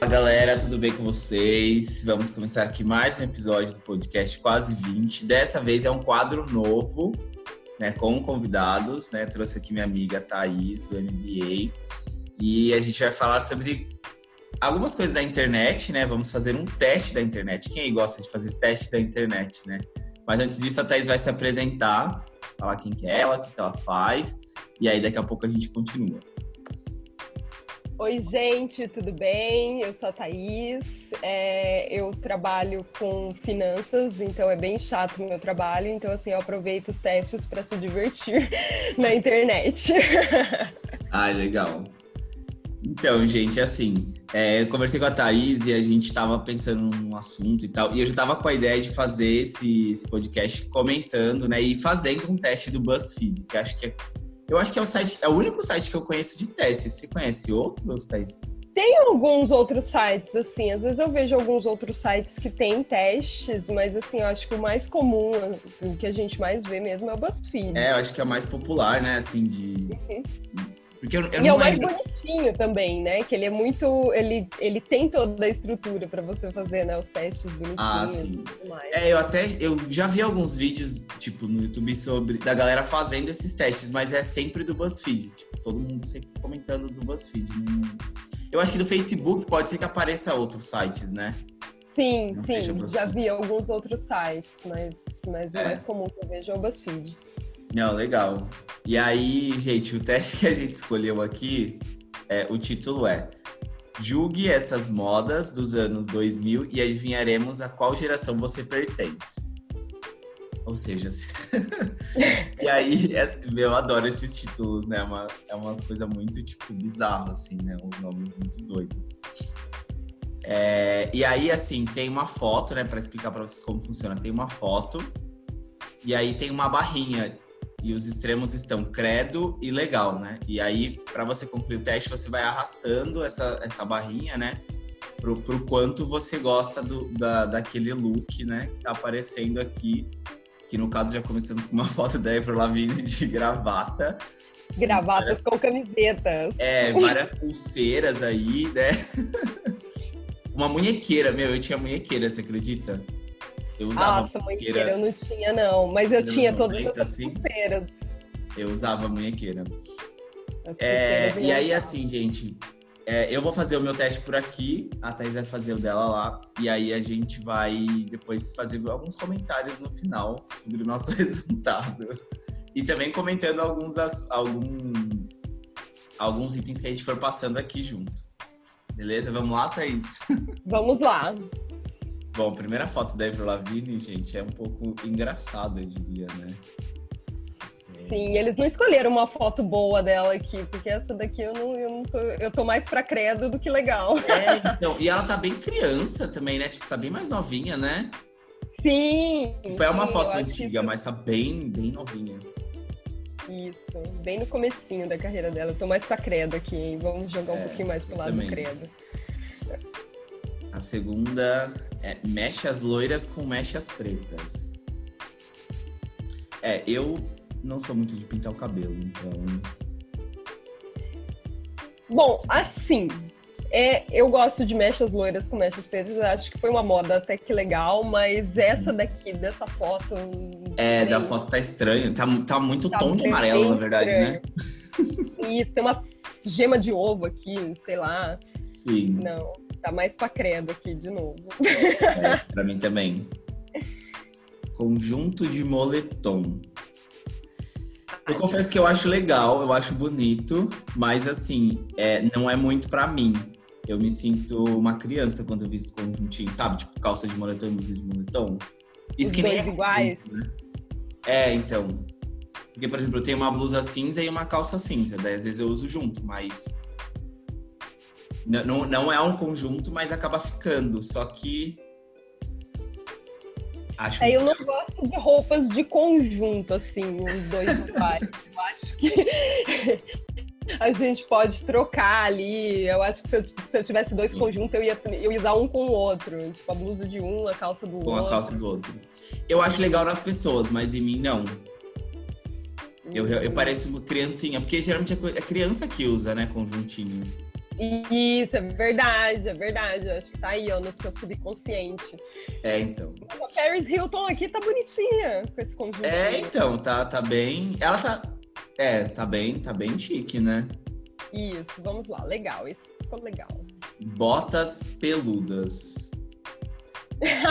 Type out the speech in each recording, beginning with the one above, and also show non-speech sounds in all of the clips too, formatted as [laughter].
Fala galera, tudo bem com vocês? Vamos começar aqui mais um episódio do podcast Quase 20. Dessa vez é um quadro novo, né, com convidados, né? Trouxe aqui minha amiga Thaís, do MBA, e a gente vai falar sobre algumas coisas da internet, né? Vamos fazer um teste da internet. Quem aí gosta de fazer teste da internet, né? Mas antes disso, a Thaís vai se apresentar, falar quem que é ela, o que, que ela faz, e aí daqui a pouco a gente continua. Oi, gente, tudo bem? Eu sou a Thaís, é, eu trabalho com finanças, então é bem chato o meu trabalho, então assim, eu aproveito os testes para se divertir [laughs] na internet. [laughs] Ah, legal. Então, gente, assim, é, eu conversei com a Thaís e a gente estava pensando num assunto e tal, e eu já estava com a ideia de fazer esse, esse, podcast comentando, né, e fazendo um teste do BuzzFeed, que acho que é eu acho que é o site, é o único site que eu conheço de testes. Você conhece outros, Thaís? Tem alguns outros sites, assim, às vezes eu vejo alguns outros sites que têm testes, mas assim, eu acho que o mais comum, o que a gente mais vê mesmo é o BuzzFeed. É, eu acho que é o mais popular, né, assim, de... Uhum. [laughs] Porque eu, eu e é o mais bonitinho também, né? Que ele é muito. Ele, ele tem toda a estrutura para você fazer, né? Os testes bonitinhos ah, sim. É, eu até. Eu já vi alguns vídeos, tipo, no YouTube sobre. da galera fazendo esses testes, mas é sempre do BuzzFeed. Tipo, todo mundo sempre comentando do BuzzFeed. Eu acho que do Facebook pode ser que apareça outros sites, né? Sim, Não sim. Já vi alguns outros sites, mas, mas é. o mais comum que eu vejo é o BuzzFeed. Não, legal. E aí, gente, o teste que a gente escolheu aqui, é, o título é Julgue essas modas dos anos 2000 e adivinharemos a qual geração você pertence. Ou seja, [laughs] e aí, eu adoro esses títulos, né? É, uma, é umas coisas muito, tipo, bizarras, assim, né? Os nomes muito doidos. É, e aí, assim, tem uma foto, né? Para explicar para vocês como funciona. Tem uma foto e aí tem uma barrinha e os extremos estão credo e legal, né? E aí, para você concluir o teste, você vai arrastando essa, essa barrinha, né? Pro, pro quanto você gosta do, da, daquele look, né? Que tá aparecendo aqui. Que no caso já começamos com uma [laughs] foto da Avril Lavigne de gravata. Gravatas com camisetas. É, várias pulseiras aí, né? [laughs] uma munhequeira, meu, eu tinha munhequeira, você acredita? Eu usava Nossa, munhequeira. eu não tinha, não. Mas eu tinha todas as assim, pulseiras. Eu usava munhequeira. É, e aí, assim, gente, é, eu vou fazer o meu teste por aqui, a Thais vai fazer o dela lá, e aí a gente vai depois fazer alguns comentários no final sobre o nosso [laughs] resultado. E também comentando alguns, algum, alguns itens que a gente for passando aqui junto. Beleza? Vamos lá, Thaís? [laughs] Vamos lá. Bom, a primeira foto da Avril Lavigne, gente, é um pouco engraçada, eu diria, né? Sim, eles não escolheram uma foto boa dela aqui, porque essa daqui eu não, eu não tô, eu tô mais pra credo do que legal. É, então, e ela tá bem criança também, né? Tipo, tá bem mais novinha, né? Sim. Tipo, é uma sim, foto antiga, mas tá bem, bem novinha. Isso, bem no comecinho da carreira dela. Eu tô mais pra credo aqui, hein? Vamos jogar um é, pouquinho mais pro lado também. do credo. A segunda é mechas loiras com mechas pretas. É, eu não sou muito de pintar o cabelo, então. Bom, assim, é, eu gosto de mechas loiras com mechas pretas. Acho que foi uma moda até que legal, mas essa daqui, dessa foto. É, da foto tá estranho. Tá, tá muito tá tom de amarelo, na verdade, estranho. né? Isso, tem uma gema de ovo aqui, sei lá. Sim. Não. Tá mais pra credo aqui de novo. É, pra mim também. Conjunto de moletom. Eu confesso que eu acho legal, eu acho bonito, mas assim, é, não é muito para mim. Eu me sinto uma criança quando eu visto conjuntinho, sabe? Tipo, calça de moletom e blusa de moletom. Isso Os que dois é iguais. Né? É, então. Porque, por exemplo, eu tenho uma blusa cinza e uma calça cinza. Daí, às vezes, eu uso junto, mas não, não é um conjunto, mas acaba ficando. Só que. Acho é, eu não gosto de roupas de conjunto, assim, os dois iguais. eu acho que [laughs] a gente pode trocar ali. Eu acho que se eu, se eu tivesse dois Sim. conjuntos, eu ia, eu ia usar um com o outro. Tipo, a blusa de um, a calça do com outro. Com a calça do outro. Eu acho legal nas pessoas, mas em mim não. Eu, eu, eu pareço uma criancinha, porque geralmente é, é criança que usa, né, conjuntinho. Isso, é verdade, é verdade. Acho que tá aí, ó, no seu subconsciente. É, então. A Paris Hilton aqui tá bonitinha com esse conjunto. É, então, tá, tá bem. Ela tá. É, tá bem, tá bem chique, né? Isso, vamos lá, legal, isso ficou legal. Botas peludas.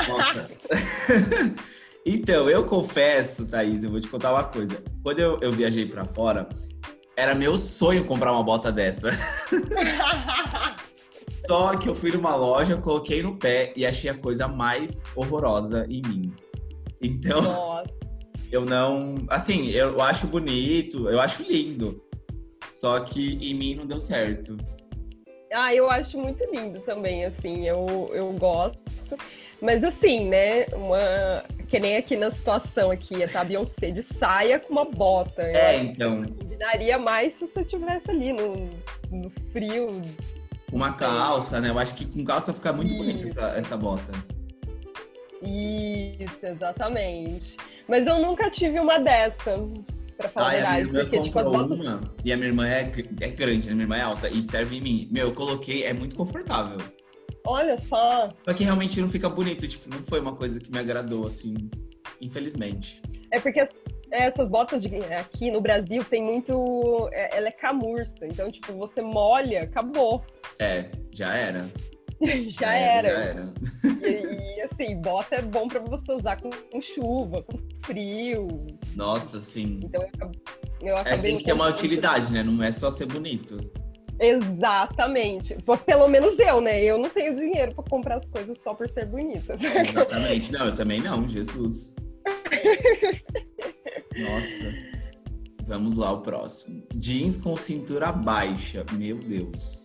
Bota. [laughs] [laughs] então, eu confesso, Thaís, eu vou te contar uma coisa. Quando eu, eu viajei para fora, era meu sonho comprar uma bota dessa. [laughs] Só que eu fui numa loja, coloquei no pé e achei a coisa mais horrorosa em mim. Então, Nossa. eu não. Assim, eu acho bonito, eu acho lindo. Só que em mim não deu certo. Ah, eu acho muito lindo também, assim, eu, eu gosto. Mas assim, né, uma... Que nem aqui na situação aqui, a Beyoncé de saia com uma bota. É, então, combinaria mais se você estivesse ali no, no frio. uma calça, né? Eu acho que com calça fica muito Isso. bonita essa, essa bota. Isso, exatamente. Mas eu nunca tive uma dessa, pra falar Ai, a verdade. Porque, tipo, as botas. uma e a minha irmã é, é grande, né? Minha irmã é alta e serve em mim. Meu, eu coloquei, é muito confortável. Olha só. Só que realmente não fica bonito, tipo, não foi uma coisa que me agradou, assim, infelizmente. É porque essas botas de, aqui no Brasil tem muito. é- Ela é camurça. Então, tipo, você molha, acabou. É, já era. [laughs] Já era. era. Já era. E, e, assim, bota é bom pra você usar com, com chuva, com frio. Nossa, sim. Então eu, eu É, tem que ter uma utilidade, né? Não é só ser bonito. Exatamente. Pelo menos eu, né? Eu não tenho dinheiro pra comprar as coisas só por ser bonitas. Exatamente. Não, eu também não, Jesus. [laughs] Nossa. Vamos lá, o próximo. Jeans com cintura baixa. Meu Deus.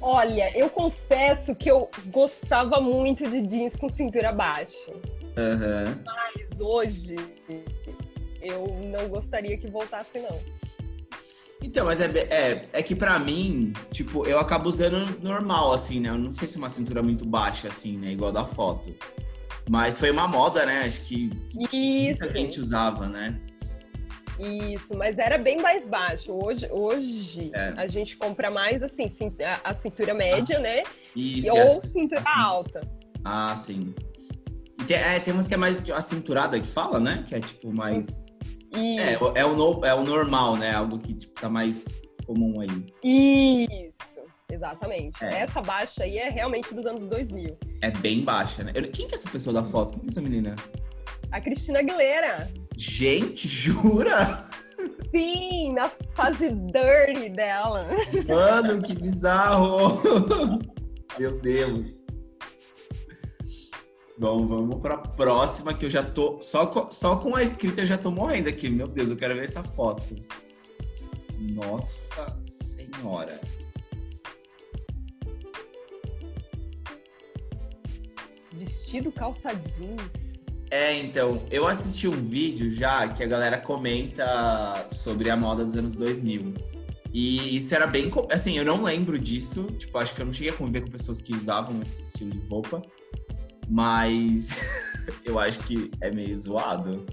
Olha, eu confesso que eu gostava muito de jeans com cintura baixa. Aham. Mas hoje eu não gostaria que voltasse, não. Então, mas é, é, é que pra mim, tipo, eu acabo usando normal, assim, né? Eu não sei se é uma cintura muito baixa, assim, né? Igual da foto. Mas foi uma moda, né? Acho que Isso, muita gente usava, né? isso, mas era bem mais baixo. Hoje, hoje É. a gente compra mais assim, a, a cintura média, né? Isso, Ou e a- cintura assim. alta. Ah, sim. E tem, é, tem umas que é mais a cinturada que fala, né? Que é tipo mais. É, Isso. é, o, no- é o normal, né? Algo que tipo, tá mais comum aí. Isso, exatamente. É. Essa baixa aí é realmente dos anos 2000. É bem baixa, né? Eu- quem que é essa pessoa da foto? Quem que é essa menina? A Cristina Aguilera. Gente, [laughs] jura? Sim, na fase dirty dela. Mano, que bizarro! Meu Deus. Bom, vamos pra próxima que eu já tô. Só com, só com a escrita eu já tô morrendo aqui. Meu Deus, eu quero ver essa foto. Nossa Senhora. Vestido calça jeans. É, então, eu assisti um vídeo já que a galera comenta sobre a moda dos anos 2000. E isso era bem. Assim, eu não lembro disso. Tipo, acho que eu não cheguei a conviver com pessoas que usavam esse estilo de roupa. Mas [laughs] eu acho que é meio zoado.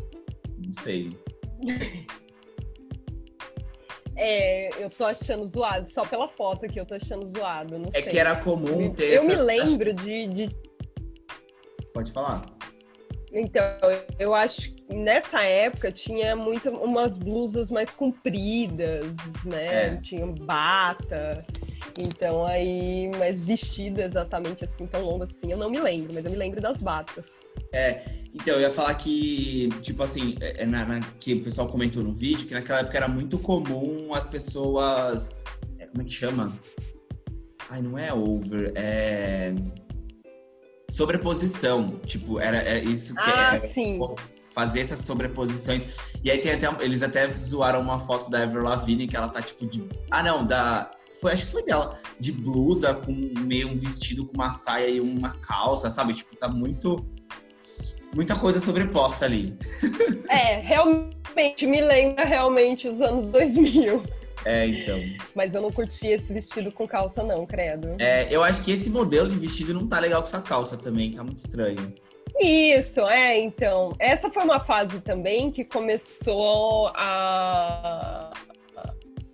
Não sei. [laughs] É, eu tô achando zoado, só pela foto aqui eu tô achando zoado. Não É sei. que era comum ter Eu me essas- lembro de, de Pode falar. Então, eu acho que nessa época tinha muito umas blusas mais compridas, né? É. Tinha bata. Então aí, mas vestido exatamente assim, tão longo assim, eu não me lembro, mas eu me lembro das batas. Então, eu ia falar que, tipo assim, é, é na, na- que o pessoal comentou no vídeo que naquela época era muito comum as pessoas. é, como é que chama? Ai, não é over, é. Sobreposição. Tipo, era, é isso que Ah, é. sim. Fazer essas sobreposições. E aí tem até. Eles até zoaram uma foto da Ever Lavigne que ela tá tipo de. Ah, não, da. Foi, acho que foi dela. De blusa, com meio um vestido com uma saia e uma calça, sabe? Tipo, tá muito. Muita coisa sobreposta ali. [laughs] É, realmente me lembra realmente os anos 2000, É, então. mas eu não curti esse vestido com calça não, credo. É, eu acho que esse modelo de vestido não tá legal com essa calça também, tá muito estranho. Isso, é, então. Essa foi uma fase também que começou a.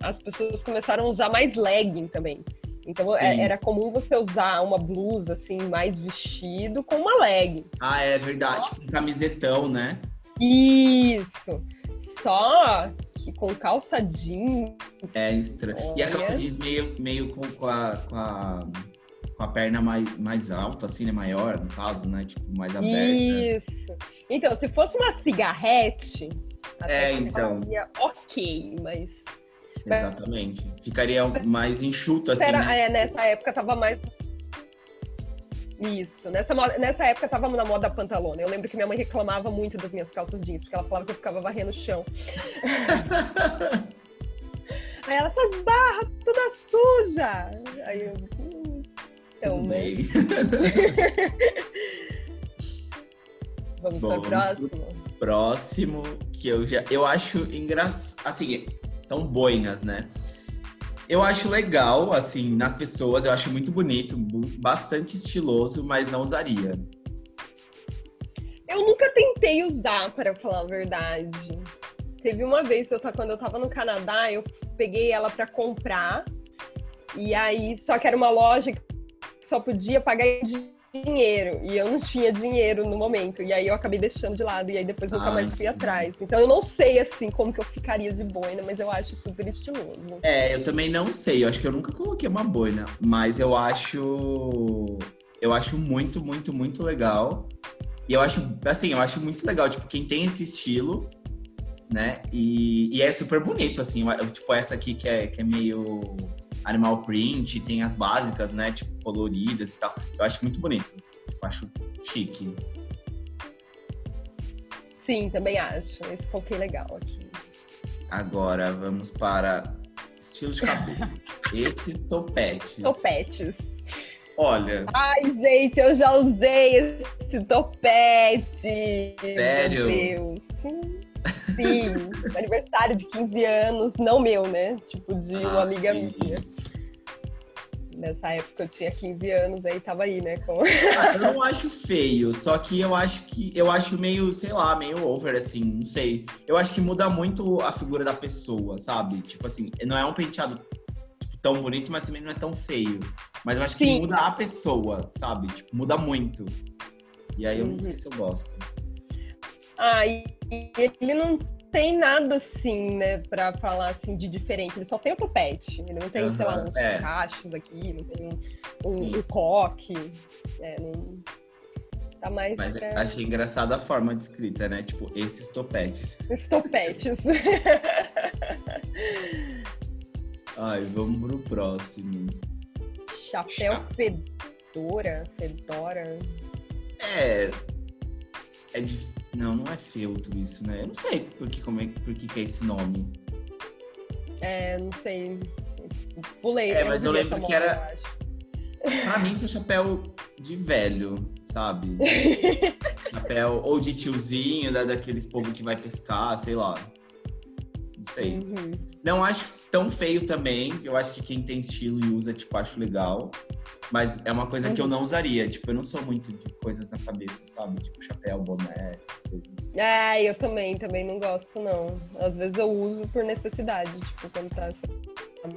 As pessoas começaram a usar mais legging também. Então é, era comum você usar uma blusa assim, mais vestido com uma leg. Ah, é verdade, tipo um camisetão, né? Isso. Só com calça jeans. É estranho. Olha... E a calça jeans meio, meio com, com, a, com, a, com a perna mais, mais alta, assim, né? Maior, no caso, né? Tipo, mais aberta. Isso. Então, se fosse uma cigarrete, é, então. ok, mas. Exatamente. Ficaria mais enxuto assim. Era, né? é, nessa época tava mais. Isso, nessa, nessa época tava na moda pantalona. Eu lembro que minha mãe reclamava muito das minhas calças jeans, porque ela falava que eu ficava varrendo o chão. [laughs] Aí ela, essas barras toda suja. Aí eu. Hum, então, né? [laughs] vamos Bom, para próximo. Próximo, que eu já. Eu acho engraçado. Assim, são boinas, né? Eu acho legal, assim, nas pessoas, eu acho muito bonito, bastante estiloso, mas não usaria. Eu nunca tentei usar, para falar a verdade. Teve uma vez, eu, quando eu tava no Canadá, eu peguei ela para comprar. E aí, só que era uma loja que só podia pagar dinheiro e eu não tinha dinheiro no momento e aí eu acabei deixando de lado e aí depois nunca Ai, mais fui atrás. Então eu não sei assim como que eu ficaria de boina, mas eu acho super estiloso. É, eu também não sei. Eu acho que eu nunca coloquei uma boina, mas eu acho eu acho muito, muito, muito legal. E eu acho assim, eu acho muito legal, tipo, quem tem esse estilo, né? E, e é super bonito assim, tipo essa aqui que é que é meio animal print, tem as básicas, né? Tipo, coloridas e tal. Eu acho muito bonito. Eu acho chique. Sim, também acho. Esse coloquei legal aqui. Agora vamos para estilo de cabelo. [laughs] Esses topetes. Topetes. Olha. Ai, gente, eu já usei esse topete. Sério? Meu Deus. Sim. Sim, aniversário de 15 anos, não meu, né? Tipo, de uma ah, amiga minha. Nessa época eu tinha 15 anos, aí tava aí, né? Com... ah, eu não acho feio, só que eu acho que eu acho meio, sei lá, meio over, assim, não sei. Eu acho que muda muito a figura da pessoa, sabe? Tipo assim, não é um penteado tipo, tão bonito, mas também não é tão feio. Mas eu acho que Sim. muda a pessoa, sabe? Tipo, muda muito. E aí eu uhum. não sei se eu gosto. Ah, e ele não tem nada assim, né, pra falar assim de diferente. Ele só tem o topete. Ele não tem, uhum, sei lá, uns é. cachos aqui, não tem um, um coque. É, não... Tá mais. Mas pra... achei engraçada a forma de escrita, né? Tipo, esses topetes. Esses topetes. [laughs] Ai, vamos pro próximo. Chapéu Cha... fedora, fedora. É. É difícil não, não é feltro isso, né? Eu não sei por que, como é, por que, que é esse nome. É, não sei. Pulei. É, mas eu lembro que era. Pra mim, isso é chapéu de velho, sabe? [laughs] chapéu ou de tiozinho, da, daqueles povo que vai pescar, sei lá. Não sei. Uhum. Não acho tão feio também. Eu acho que quem tem estilo e usa, tipo, acho legal. Mas é uma coisa que eu não usaria. Tipo, eu não sou muito de coisas na cabeça, sabe? Tipo, chapéu, boné, essas coisas. É, eu também, também não gosto, não. Às vezes eu uso por necessidade, tipo, quando tá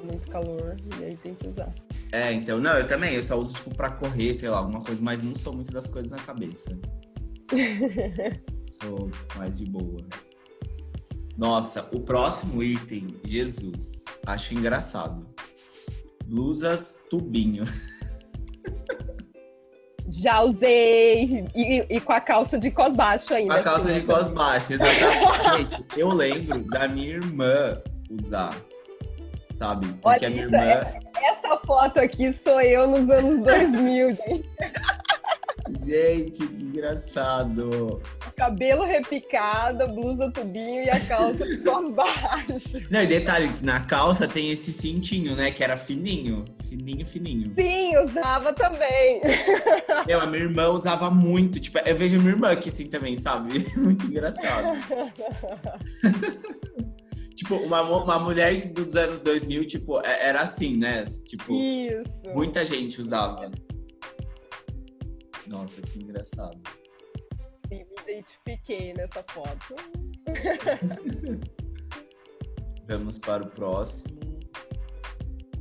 muito calor, e aí tem que usar. É, então, não, eu também, eu só uso, tipo, pra correr, sei lá, alguma coisa, mas não sou muito das coisas na cabeça. [laughs] sou mais de boa. Nossa, o próximo item, Jesus, acho engraçado. Blusas tubinho. Já usei. E, e, com a calça de cos baixo ainda. Com a calça assim, de cos baixo, exatamente. [laughs] eu lembro da minha irmã usar. Sabe? Porque Olha, a minha irmã. É, essa foto aqui sou eu nos anos 2000, gente. Gente, que engraçado. Cabelo repicado, blusa tubinho e a calça de cos baixo. Não, e detalhe, na calça tem esse cintinho, né? Que era fininho. Fininho, fininho. Sim, usava também. A minha irmã usava muito. Tipo, eu vejo a minha irmã aqui assim também, sabe? [laughs] Muito engraçado. [laughs] tipo, uma, uma mulher dos anos 2000, tipo, é, era assim, né? Tipo, Isso. muita gente usava. Nossa, que engraçado. Sim, me identifiquei nessa foto. [laughs] Vamos para o próximo.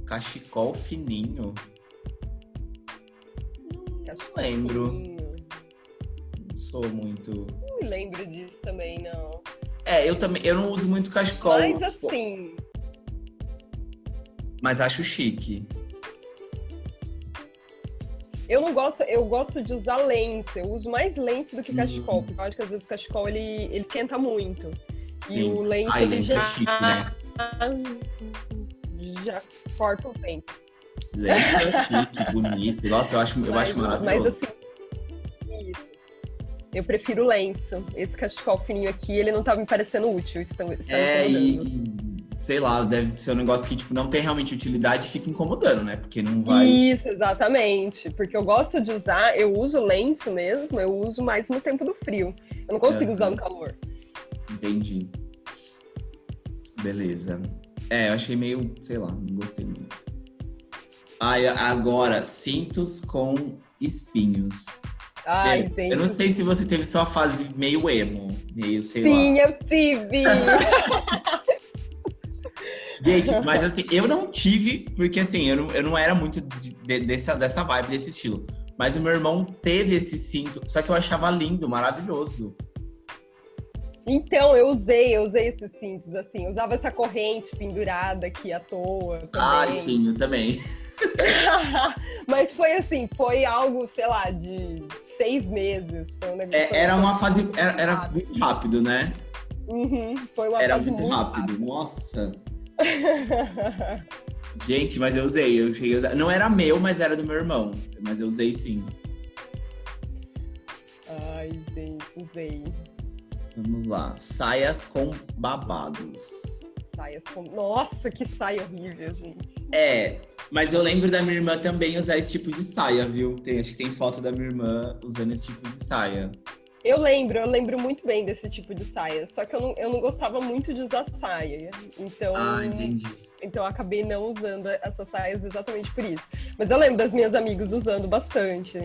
cachecol fininho. Cachecol lembro. fininho. Não sou muito. Não me lembro disso também, não. É, eu também. Eu não uso muito cachecol. Mas tipo, assim, mas acho chique. Eu não gosto, eu gosto de usar lenço. Eu uso mais lenço do que Uhum. cachecol, porque eu acho que às vezes o cachecol ele, ele esquenta muito. Sim. E o lenço Ai, ele lenço é já, chique, né? já corta o tempo. Lenço é chique, bonito. Nossa, eu acho, eu mas, acho maravilhoso. Mas assim. Eu prefiro lenço. Esse cachecol fininho aqui, ele não tá me parecendo útil. Isso tá É, e. sei lá, deve ser um negócio que tipo, não tem realmente utilidade e fica incomodando, né? Porque não vai. Isso, exatamente. Porque eu gosto de usar, eu uso lenço mesmo, eu uso mais no tempo do frio. Eu não consigo usar no calor. Entendi. Beleza. É, eu achei meio, sei lá, não gostei muito. Ai, agora, cintos com espinhos. Ai, É, gente. eu não sei se você teve sua fase meio emo, meio, sei Sim, lá. eu tive. [laughs] Gente, mas assim, eu não tive, porque assim, eu não, eu não era muito de- de- dessa, dessa vibe, desse estilo. Mas o meu irmão teve esse cinto, só que eu achava lindo, maravilhoso. então, eu usei, eu usei esses cintos, assim. Usava essa corrente pendurada aqui à toa. Também. Ai, sim, eu também. [laughs] Mas foi assim, foi algo, sei lá, de seis meses. Um É, era uma fase. Era, era muito rápido, né? Uhum, foi uma Era fase muito rápido. Nossa. [laughs] Gente, mas eu usei, eu cheguei usar. Não era meu, mas era do meu irmão. Mas eu usei sim. Ai, gente, usei. Vamos lá. Saias com babados. Saias com... Nossa, que saia horrível, gente. É, mas eu lembro da minha irmã também usar esse tipo de saia, viu? Tem, acho que tem foto da minha irmã usando esse tipo de saia. Eu lembro, eu lembro muito bem desse tipo de saia. Só que eu não, eu não gostava muito de usar saia. Então, Ah, entendi. então eu acabei não usando essas saias exatamente por isso. Mas eu lembro das minhas amigas usando bastante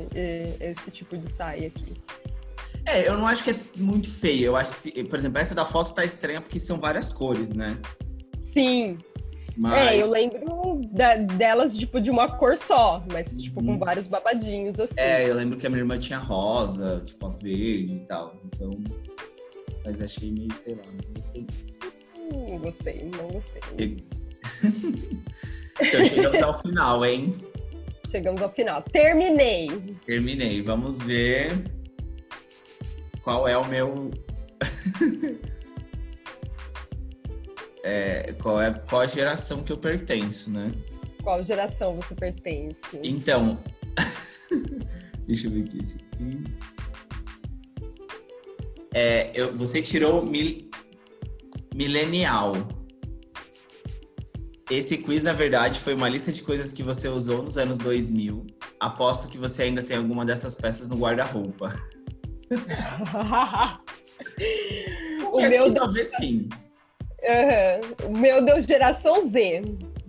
esse tipo de saia aqui. É, eu não acho que é muito feio. Eu acho que, se- por exemplo, essa da foto tá estranha porque são várias cores, né? Sim, Mas. É, eu lembro da- delas, tipo, de uma cor só, mas, tipo, com Uhum. vários babadinhos, assim. É, eu lembro que a minha irmã tinha rosa, tipo, a verde e tal. Então. Mas achei meio, sei lá, não gostei. Hum, Não gostei, não gostei. E- [laughs] então chegamos ao final, hein? Chegamos ao final. Terminei. Terminei. Vamos ver qual é o meu. [laughs] É, qual é qual a geração que eu pertenço, né? Qual geração você pertence? Então, [laughs] deixa eu ver aqui. esse quiz. É, eu- você tirou mil, milenial. Esse quiz, na verdade, foi uma lista de coisas que você usou nos anos 2000. Aposto que você ainda tem alguma dessas peças no guarda-roupa. [laughs] o, meu, que talvez sim. O meu deu geração Z.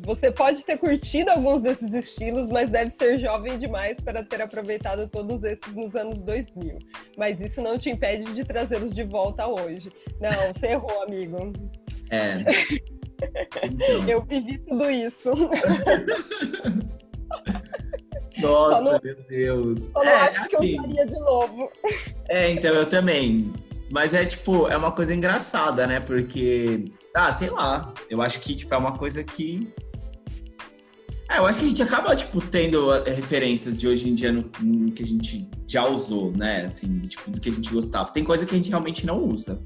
Você pode ter curtido alguns desses estilos, mas deve ser jovem demais para ter aproveitado todos esses nos anos 2000. Mas isso não te impede de trazê-los de volta hoje. Não, você errou, amigo. É. Então. [laughs] Eu vivi tudo isso. [laughs] Nossa, não- meu Deus. Eu não É, acho que eu assim, faria de novo. É, então eu também. Mas é tipo, é uma coisa engraçada, né? Porque, ah, sei lá, eu acho que tipo, é uma coisa que. É, eu acho que a gente acaba, tipo, tendo referências de hoje em dia no, no que a gente já usou, né? Assim, tipo, do que a gente gostava. Tem coisa que a gente realmente não usa.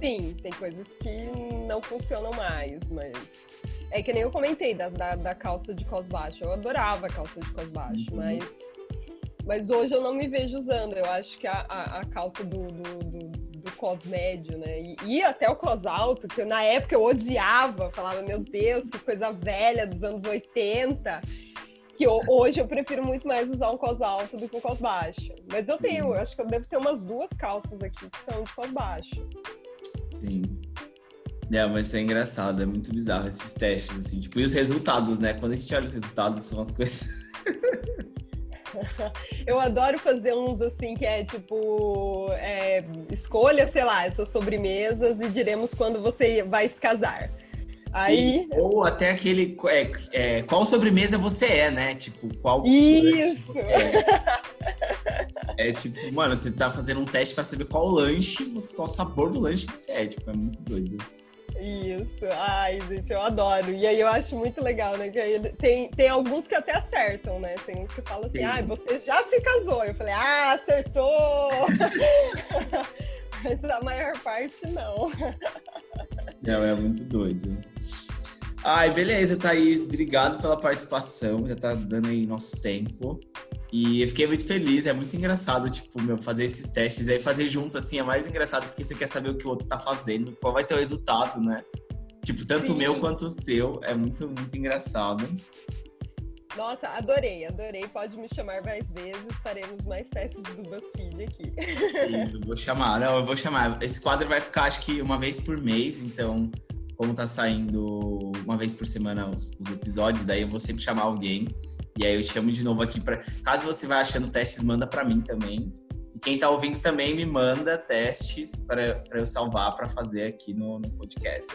Sim, tem coisas que não funcionam mais, mas. É que nem eu comentei da, da, da calça de cos baixo. Eu adorava a calça de cos baixo, Uhum. mas. Mas hoje eu não me vejo usando. Eu acho que a, a, a calça do, do, do, do cos médio, né? E, e até o cos alto, que eu, na época eu odiava, falava, meu Deus, que coisa velha dos anos 80. Que ho- hoje eu prefiro muito mais usar um cos alto do que um cos baixo. Mas eu tenho, eu acho que eu devo ter umas duas calças aqui que são de cos baixo. Sim. É, mas isso é engraçado, é muito bizarro esses testes, assim. Tipo, e os resultados, né? Quando a gente olha os resultados, são as coisas. [laughs] [laughs] Eu adoro fazer uns assim que é tipo é, escolha, sei lá, essas sobremesas e diremos quando você vai se casar. Aí. Ou até aquele. É, é, qual sobremesa você é, né? Tipo, qual. Isso! É. é. tipo, mano, você tá fazendo um teste pra saber qual lanche, qual sabor do lanche que você é. Tipo, é muito doido. Isso, ai, gente, eu adoro. E aí eu acho muito legal, né? Que aí tem, tem alguns que até acertam, né? Tem uns que falam assim, ai, ah, você já se casou. Eu falei, ah, acertou! [laughs] Mas a maior parte não. Não, é muito doido. Ai, beleza, Thaís. Obrigado pela participação. Já tá dando aí nosso tempo. E eu fiquei muito feliz, é muito engraçado, tipo, meu, fazer esses testes. Aí fazer junto, assim, é mais engraçado porque você quer saber o que o outro tá fazendo, qual vai ser o resultado, né? Tipo, tanto Sim. o meu quanto o seu. É muito, muito engraçado. Nossa, adorei, adorei. Pode me chamar mais vezes. Faremos mais testes do BuzzFeed aqui. eu vou chamar, não, eu vou chamar. Esse quadro vai ficar, acho que, uma vez por mês, então, como tá saindo uma vez por semana os, os episódios, daí eu vou sempre chamar alguém. E aí eu chamo de novo aqui para. Caso você vá achando testes, manda para mim também. E quem tá ouvindo também me manda testes para eu salvar para fazer aqui no, no podcast.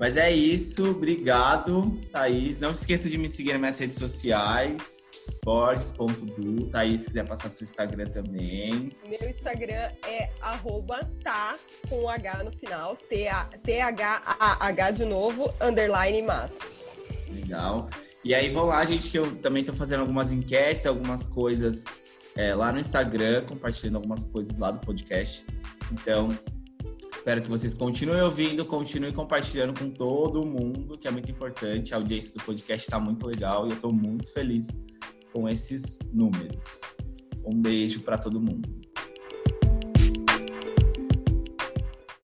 Mas é isso, obrigado, Thaís. Não se esqueça de me seguir nas minhas redes sociais, borges.du. Thaís, se quiser passar seu Instagram também. Meu Instagram é arroba tá com H no final, T-H-A-H de novo, underline matos. Legal. E aí vão lá, gente, que eu também estou fazendo algumas enquetes, algumas coisas é, lá no Instagram, compartilhando algumas coisas lá do podcast. Então, Espero que vocês continuem ouvindo, continuem compartilhando com todo mundo, que é muito importante. A audiência do podcast está muito legal e eu estou muito feliz com esses números. Um beijo para todo mundo.